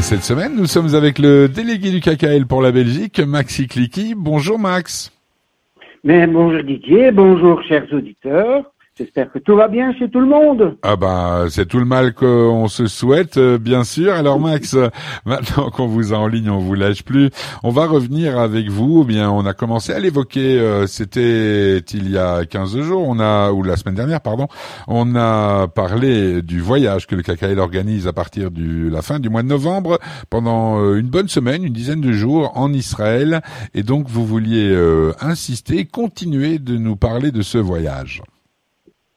Et cette semaine, nous sommes avec le délégué du KKL pour la Belgique, Maxi Clicky. Bonjour Max. Bonjour Didier, bonjour chers auditeurs. J'espère que tout va bien chez tout le monde. Ah bah c'est tout le mal qu'on se souhaite, euh, bien sûr. Alors Max, maintenant qu'on vous a en ligne, on vous lâche plus. On va revenir avec vous. Bien, on a commencé à l'évoquer. Euh, c'était il y a 15 jours. On a ou la semaine dernière, pardon. On a parlé du voyage que le KKL organise à partir de la fin du mois de novembre pendant euh, une bonne semaine, une dizaine de jours en Israël. Et donc vous vouliez insister, continuer de nous parler de ce voyage.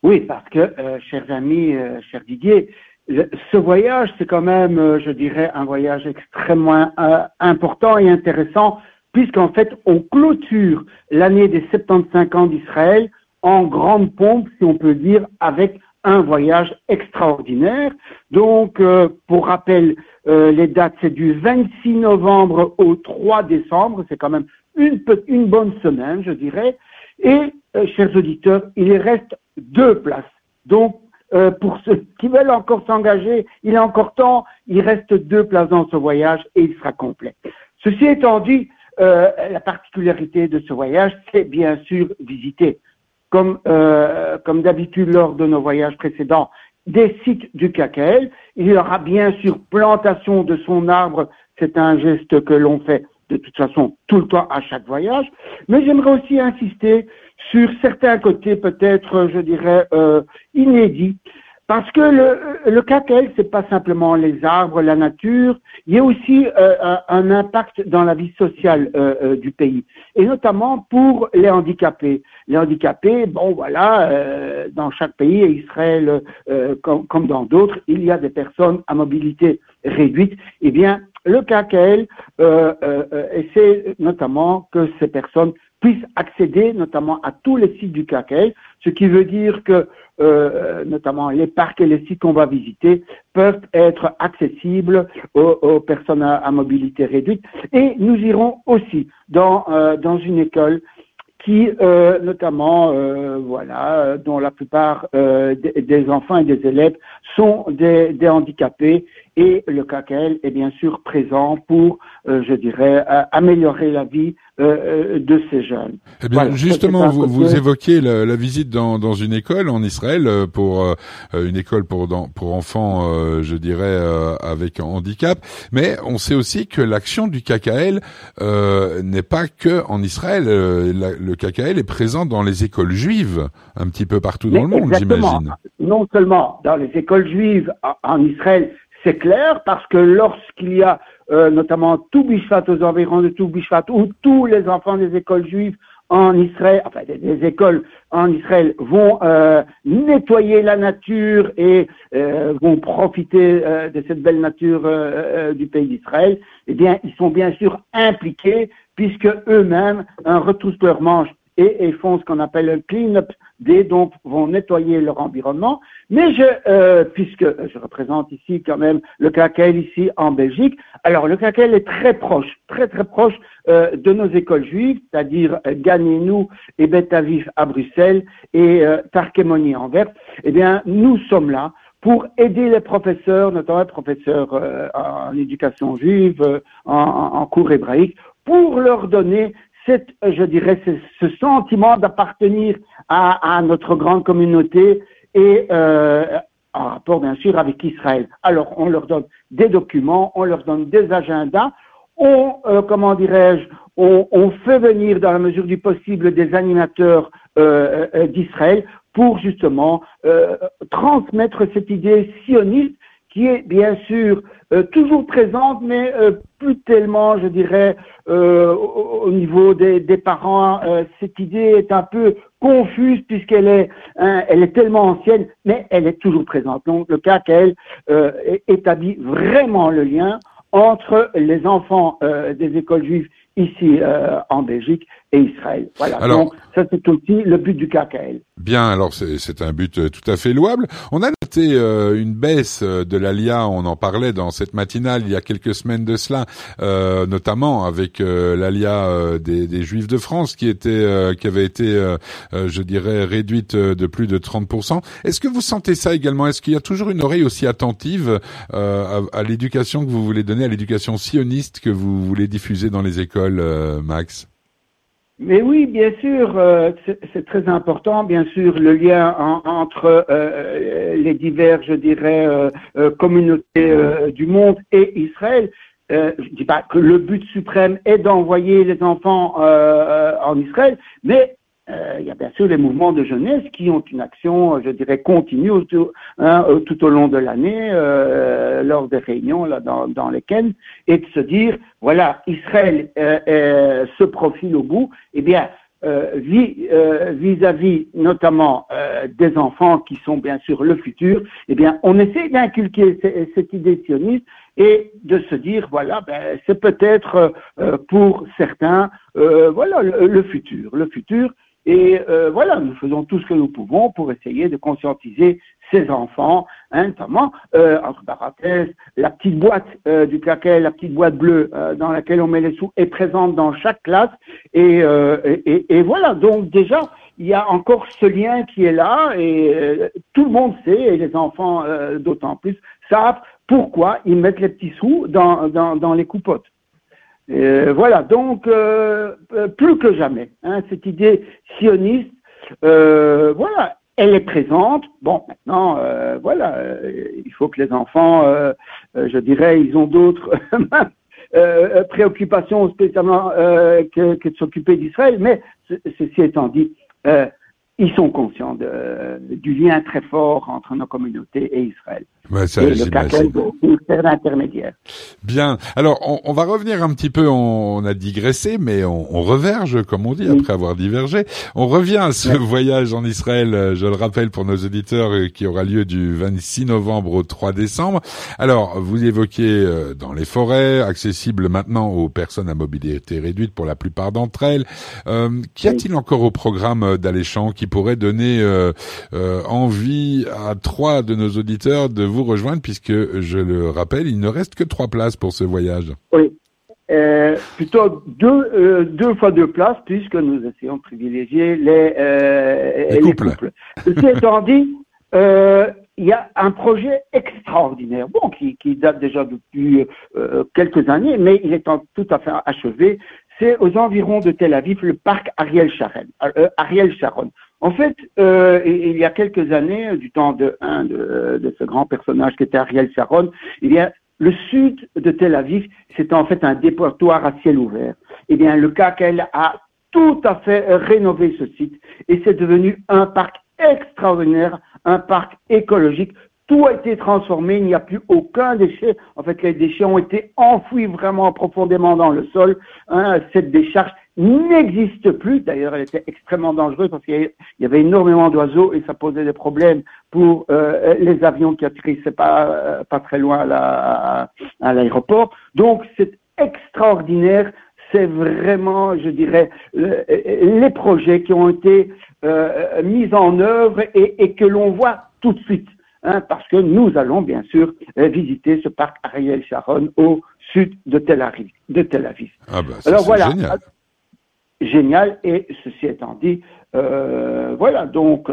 Oui, parce que, euh, chers amis, euh, cher Didier, ce voyage, c'est quand même, euh, je dirais, un voyage extrêmement important et intéressant, puisqu'en fait, on clôture l'année des 75 ans d'Israël en grande pompe, si on peut dire, avec un voyage extraordinaire. Donc, pour rappel, les dates, c'est du 26 novembre au 3 décembre, c'est quand même une, une bonne semaine, je dirais. Et, chers auditeurs, il reste deux places. Donc, euh, pour ceux qui veulent encore s'engager, il est encore temps, il reste deux places dans ce voyage et il sera complet. Ceci étant dit, euh, la particularité de ce voyage, c'est bien sûr visiter, comme, euh, comme d'habitude lors de nos voyages précédents, des sites du KKL. Il y aura bien sûr plantation de son arbre, c'est un geste que l'on fait de toute façon tout le temps à chaque voyage, mais j'aimerais aussi insister sur certains côtés peut-être, je dirais, euh, inédits. Parce que le, le KKL, c'est pas simplement les arbres, la nature, il y a aussi euh, un, impact dans la vie sociale euh, euh, du pays, et notamment pour les handicapés. Les handicapés, bon voilà, dans chaque pays, Israël comme, comme, dans d'autres, il y a des personnes à mobilité réduite. Eh bien, le KKL essaie notamment que ces personnes puissent accéder notamment à tous les sites du KKL, ce qui veut dire que euh, notamment les parcs et les sites qu'on va visiter peuvent être accessibles aux, personnes à, mobilité réduite. Et nous irons aussi dans, euh, dans une école qui, euh, notamment, euh, voilà, dont la plupart euh, des, enfants et des élèves sont des, handicapés et le KKL est bien sûr présent pour, euh, je dirais, améliorer la vie euh, de ces jeunes. Eh bien, justement, vous, vous, évoquez la, la visite dans, dans, une école en Israël pour une école pour pour enfants, je dirais, avec handicap. Mais on sait aussi que l'action du KKL n'est pas que en Israël. le le KKL est présent dans les écoles juives, un petit peu partout dans le monde, j'imagine. Non seulement dans les écoles juives en Israël, c'est clair, parce que lorsqu'il y a euh, notamment tout Bishvat aux environs de tout Bishvat, où tous les enfants des écoles juives en Israël, enfin des, écoles en Israël vont euh, nettoyer la nature et euh, vont profiter de cette belle nature du pays d'Israël, eh bien, ils sont bien sûr impliqués puisque eux-mêmes retroussent leurs manches et, font ce qu'on appelle un clean-up des donc vont nettoyer leur environnement. Mais je, euh, puisque je représente ici quand même le KKL ici en Belgique, alors le KKL est très proche, très très proche euh, de nos écoles juives, c'est-à-dire euh, nous et Beth Aviv à Bruxelles et euh, Tarkemoni en Anvers. Eh bien, nous sommes là pour aider les professeurs, notamment les professeurs euh, en éducation juive, en, en cours hébraïque, pour leur donner cette, je dirais, ce, sentiment d'appartenir à, notre grande communauté et euh, en rapport bien sûr avec Israël. Alors on leur donne des documents, on leur donne des agendas, on, euh, comment dirais-je, on, on, fait venir dans la mesure du possible des animateurs euh, euh d'Israël pour justement euh, transmettre cette idée sioniste qui est bien sûr euh, toujours présente, mais euh, plus tellement, je dirais, euh, au, niveau des, parents. cette idée est un peu confuse puisqu'elle est, hein, est tellement ancienne, mais elle est toujours présente. Donc le cas qu'elle établit vraiment le lien entre les enfants des écoles juives ici euh, en Belgique et Israël. Voilà. Alors, Donc ça c'est aussi le but du KKL. Bien, alors c'est un but tout à fait louable. On a été euh, une baisse de l'ALIA, on en parlait dans cette matinale il y a quelques semaines de cela, euh, notamment avec l'ALIA des, des, Juifs de France qui était qui avait été, je dirais, réduite de plus de 30%. Est-ce que vous sentez ça également? Est-ce qu'il y a toujours une oreille aussi attentive à, à l'éducation que vous voulez donner, à l'éducation sioniste que vous voulez diffuser dans les écoles, Max? Mais oui, bien sûr, euh, c'est très important, bien sûr, le lien entre euh, les divers, je dirais, euh, communautés du monde et Israël. je dis pas que le but suprême est d'envoyer les enfants en Israël, mais euh, il y a bien sûr les mouvements de jeunesse qui ont une action, je dirais, continue tout, hein, euh, tout au long de l'année, euh, lors des réunions là, dans, dans lesquelles, et de se dire, voilà, Israël euh, se profile au bout, eh bien, vis-à-vis notamment des enfants qui sont bien sûr le futur, eh bien, on essaie d'inculquer cette idée sioniste et de se dire, voilà, ben, c'est peut-être pour certains, voilà, le, le, futur. Le futur, et euh, voilà, nous faisons tout ce que nous pouvons pour essayer de conscientiser ces enfants, hein, notamment, euh, entre parenthèses, la petite boîte euh, du claquet, la petite boîte bleue euh, dans laquelle on met les sous est présente dans chaque classe. Et, euh, et, et, voilà, donc déjà, il y a encore ce lien qui est là et tout le monde sait, et les enfants d'autant plus, savent pourquoi ils mettent les petits sous dans, dans, dans les coupottes. Euh, voilà, donc euh, euh, plus que jamais, hein, cette idée sioniste, voilà, elle est présente. Bon, maintenant, voilà, il faut que les enfants, je dirais, ils ont d'autres préoccupations spécialement que, que, de s'occuper d'Israël, mais ceci étant dit, ils sont conscients de, du lien très fort entre nos communautés et Israël. Ouais, ça, et le intermédiaire. Bien. Alors, on, on, va revenir un petit peu. On, a digressé, mais on, on, reverge, comme on dit, après avoir divergé. On revient à ce voyage en Israël. Euh, je le rappelle pour nos auditeurs, euh, qui aura lieu du 26 novembre au 3 décembre. Alors, vous évoquiez euh, dans les forêts, accessible maintenant aux personnes à mobilité réduite pour la plupart d'entre elles. Euh, Qu'y a-t-il encore au programme d'Aléchant qui pourrait donner euh, envie à trois de nos auditeurs de vous rejoindre puisque, je le rappelle, il ne reste que trois places pour ce voyage. Oui. Euh, plutôt deux, euh, deux fois deux places puisque nous essayons de privilégier les, euh, les, couples. Ceci étant dit, euh, il y a un projet extraordinaire, bon, qui, qui date déjà depuis euh, quelques années, mais il est en, tout à fait achevé. C'est aux environs de Tel Aviv, le parc Ariel Sharon. Ariel Sharon. En fait, euh, il y a quelques années, du temps de, de, de ce grand personnage qui était Ariel Sharon, le sud de Tel Aviv, c'était en fait un déportoir à ciel ouvert. Eh bien, le KKL a tout à fait rénové ce site et c'est devenu un parc extraordinaire, un parc écologique. Tout a été transformé, il n'y a plus aucun déchet. En fait, les déchets ont été enfouis vraiment profondément dans le sol. Hein, cette décharge n'existe plus. D'ailleurs, elle était extrêmement dangereuse parce qu'il y avait énormément d'oiseaux et ça posait des problèmes pour euh, les avions qui atterrissaient pas, euh, pas très loin à, à l'aéroport. Donc, c'est extraordinaire. C'est vraiment, je dirais, les projets qui ont été euh, mis en œuvre et, et que l'on voit tout de suite. Hein, parce que nous allons bien sûr visiter ce parc Ariel Sharon au sud de Tel Aviv. De Tel Aviv. Ah bah, Alors voilà, génial génial. Et ceci étant dit, euh, voilà, donc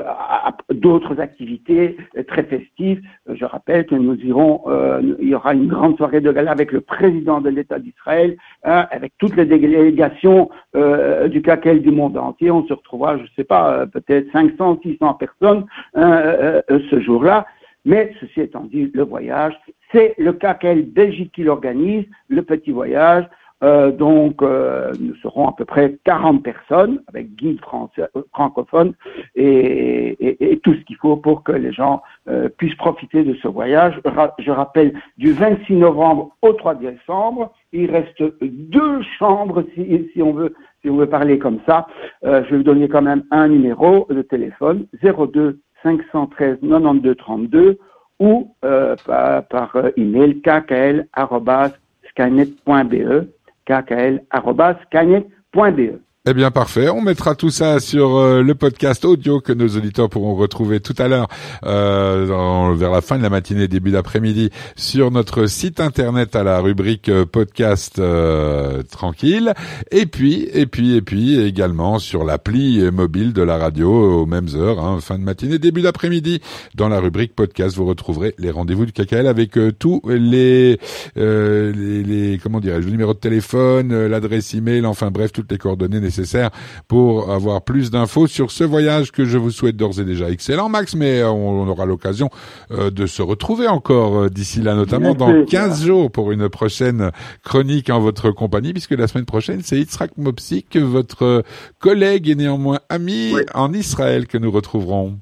d'autres activités très festives. Je rappelle que nous irons, euh, il y aura une grande soirée de gala avec le président de l'État d'Israël, hein, avec toutes les délégations euh, du CACEL du monde entier. On se retrouvera, je ne sais pas, peut-être 500, 600 personnes hein, ce jour-là. Mais ceci étant dit, le voyage, c'est le CACEL Belgique qui l'organise, le petit voyage. Euh, donc, euh, nous serons à peu près 40 personnes avec guide français, euh, francophone et, et, et, tout ce qu'il faut pour que les gens euh, puissent profiter de ce voyage. Je rappelle, du 26 novembre au 3 décembre, il reste deux chambres si, si on veut si on veut parler comme ça. Euh, je vais vous donner quand même un numéro de téléphone 02 513 92 32 ou par, par email kkl@skynet.be kkl.be. Eh bien parfait, on mettra tout ça sur euh, le podcast audio que nos auditeurs pourront retrouver tout à l'heure euh, vers la fin de la matinée, début d'après-midi sur notre site internet à la rubrique euh, podcast euh, tranquille. Et puis et puis et puis également sur l'appli mobile de la radio aux mêmes heures, hein, fin de matinée, début d'après-midi. Dans la rubrique podcast vous retrouverez les rendez-vous du KKL avec tous les, les, les comment dirais-je le numéro de téléphone, l'adresse email, enfin bref toutes les coordonnées nécessaire pour avoir plus d'infos sur ce voyage que je vous souhaite d'ores et déjà excellent, Max, mais euh, on, aura l'occasion euh, de se retrouver encore euh, d'ici là, notamment dans 15 jours pour une prochaine chronique en votre compagnie, puisque la semaine prochaine, c'est Yitzhak Mopsik, votre collègue et néanmoins ami en Israël que nous retrouverons.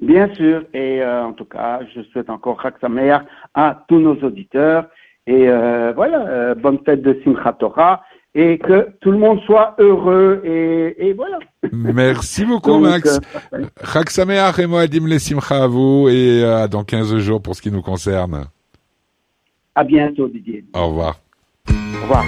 Bien sûr, et en tout cas, je souhaite encore Chag à tous nos auditeurs. Et voilà, bonne fête de Simchat Torah et que tout le monde soit heureux et, et voilà. Merci beaucoup Max. Euh, Chag Sameach et Moadim Simcha à vous et euh, dans 15 jours pour ce qui nous concerne. À bientôt Didier. Au revoir. Au revoir.